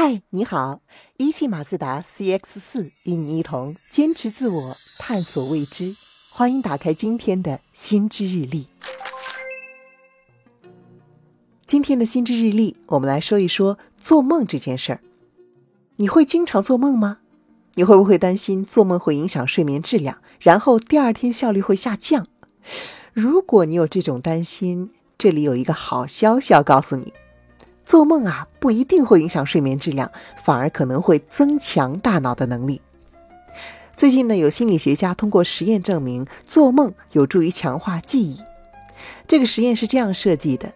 嗨，你好！一汽马自达 CX 四与你一同坚持自我，探索未知。欢迎打开今天的心之日历。今天的心之日历，我们来说一说做梦这件事儿。你会经常做梦吗？你会不会担心做梦会影响睡眠质量，然后第二天效率会下降？如果你有这种担心，这里有一个好消息要告诉你。做梦啊，不一定会影响睡眠质量，反而可能会增强大脑的能力。最近呢，有心理学家通过实验证明，做梦有助于强化记忆。这个实验是这样设计的：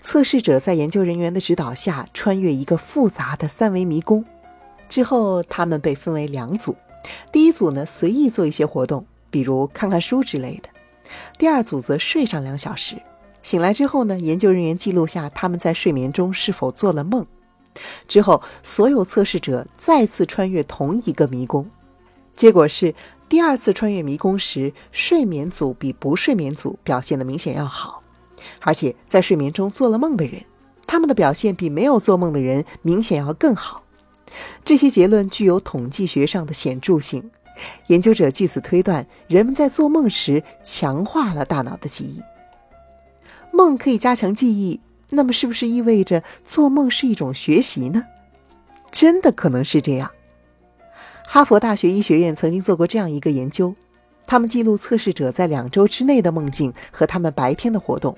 测试者在研究人员的指导下，穿越一个复杂的三维迷宫。之后，他们被分为两组，第一组呢随意做一些活动，比如看看书之类的；第二组则睡上两小时。醒来之后呢，研究人员记录下他们在睡眠中是否做了梦。之后，所有测试者再次穿越同一个迷宫，结果是第二次穿越迷宫时，睡眠组比不睡眠组表现的明显要好。而且，在睡眠中做了梦的人，他们的表现比没有做梦的人明显要更好。这些结论具有统计学上的显著性。研究者据此推断，人们在做梦时强化了大脑的记忆。梦可以加强记忆，那么是不是意味着做梦是一种学习呢？真的可能是这样。哈佛大学医学院曾经做过这样一个研究，他们记录测试者在两周之内的梦境和他们白天的活动，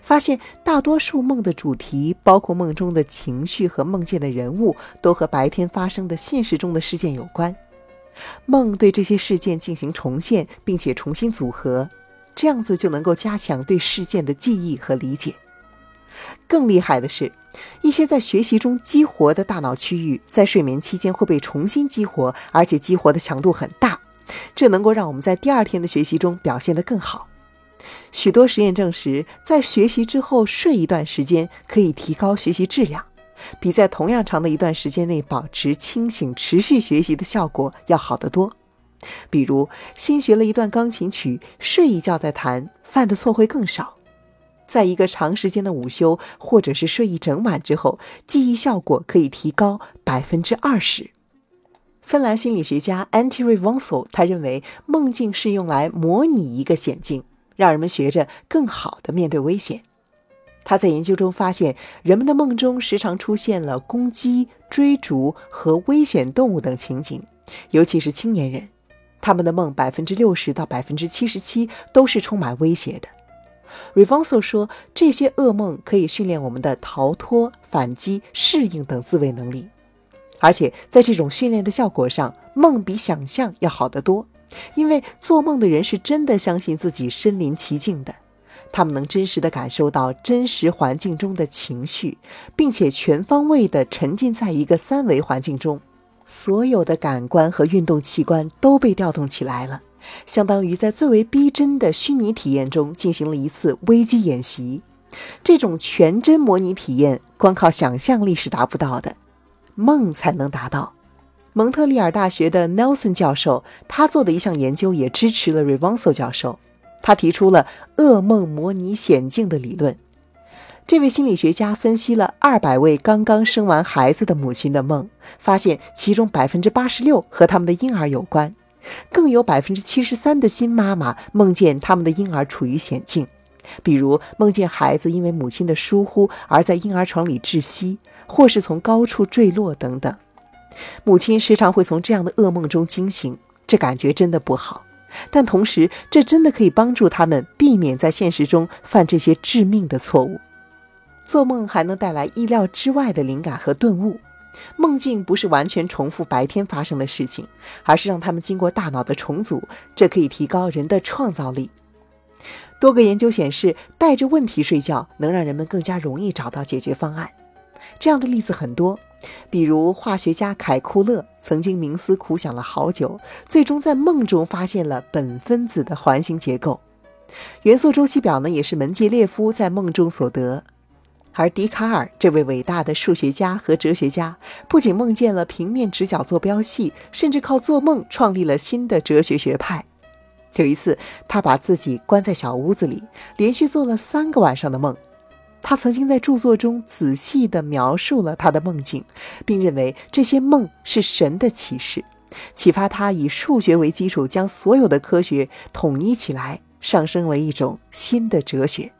发现大多数梦的主题，包括梦中的情绪和梦见的人物，都和白天发生的现实中的事件有关。梦对这些事件进行重现，并且重新组合。这样子就能够加强对事件的记忆和理解。更厉害的是，一些在学习中激活的大脑区域，在睡眠期间会被重新激活，而且激活的强度很大，这能够让我们在第二天的学习中表现得更好。许多实验证实，在学习之后睡一段时间，可以提高学习质量，比在同样长的一段时间内保持清醒、持续学习的效果要好得多。比如新学了一段钢琴曲，睡一觉再弹，犯的错会更少。在一个长时间的午休，或者是睡一整晚之后，记忆效果可以提高百分之二十。芬兰心理学家 Antti Revonso 他认为，梦境是用来模拟一个险境，让人们学着更好的面对危险。他在研究中发现，人们的梦中时常出现了攻击、追逐和危险动物等情景，尤其是青年人。他们的梦百分之六十到百分之七十七都是充满威胁的。revanso 说，这些噩梦可以训练我们的逃脱、反击、适应等自卫能力，而且在这种训练的效果上，梦比想象要好得多。因为做梦的人是真的相信自己身临其境的，他们能真实的感受到真实环境中的情绪，并且全方位的沉浸在一个三维环境中。所有的感官和运动器官都被调动起来了，相当于在最为逼真的虚拟体验中进行了一次危机演习。这种全真模拟体验，光靠想象力是达不到的，梦才能达到。蒙特利尔大学的 Nelson 教授，他做的一项研究也支持了 Revanso 教授，他提出了噩梦模拟险境的理论。这位心理学家分析了二百位刚刚生完孩子的母亲的梦，发现其中百分之八十六和他们的婴儿有关，更有百分之七十三的新妈妈梦见他们的婴儿处于险境，比如梦见孩子因为母亲的疏忽而在婴儿床里窒息，或是从高处坠落等等。母亲时常会从这样的噩梦中惊醒，这感觉真的不好，但同时这真的可以帮助他们避免在现实中犯这些致命的错误。做梦还能带来意料之外的灵感和顿悟，梦境不是完全重复白天发生的事情，而是让他们经过大脑的重组，这可以提高人的创造力。多个研究显示，带着问题睡觉能让人们更加容易找到解决方案。这样的例子很多，比如化学家凯库勒曾经冥思苦想了好久，最终在梦中发现了苯分子的环形结构。元素周期表呢，也是门捷列夫在梦中所得。而笛卡尔这位伟大的数学家和哲学家，不仅梦见了平面直角坐标系，甚至靠做梦创立了新的哲学学派。有一次，他把自己关在小屋子里，连续做了三个晚上的梦。他曾经在著作中仔细地描述了他的梦境，并认为这些梦是神的启示，启发他以数学为基础，将所有的科学统一起来，上升为一种新的哲学。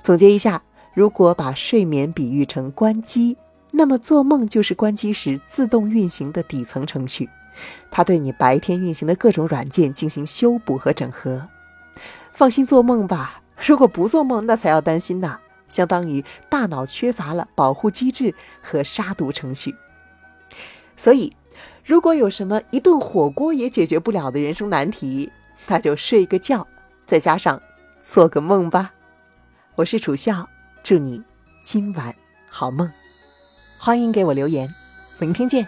总结一下，如果把睡眠比喻成关机，那么做梦就是关机时自动运行的底层程序，它对你白天运行的各种软件进行修补和整合。放心做梦吧，如果不做梦，那才要担心呐，相当于大脑缺乏了保护机制和杀毒程序。所以，如果有什么一顿火锅也解决不了的人生难题，那就睡个觉，再加上做个梦吧。我是楚笑，祝你今晚好梦。欢迎给我留言，明天见。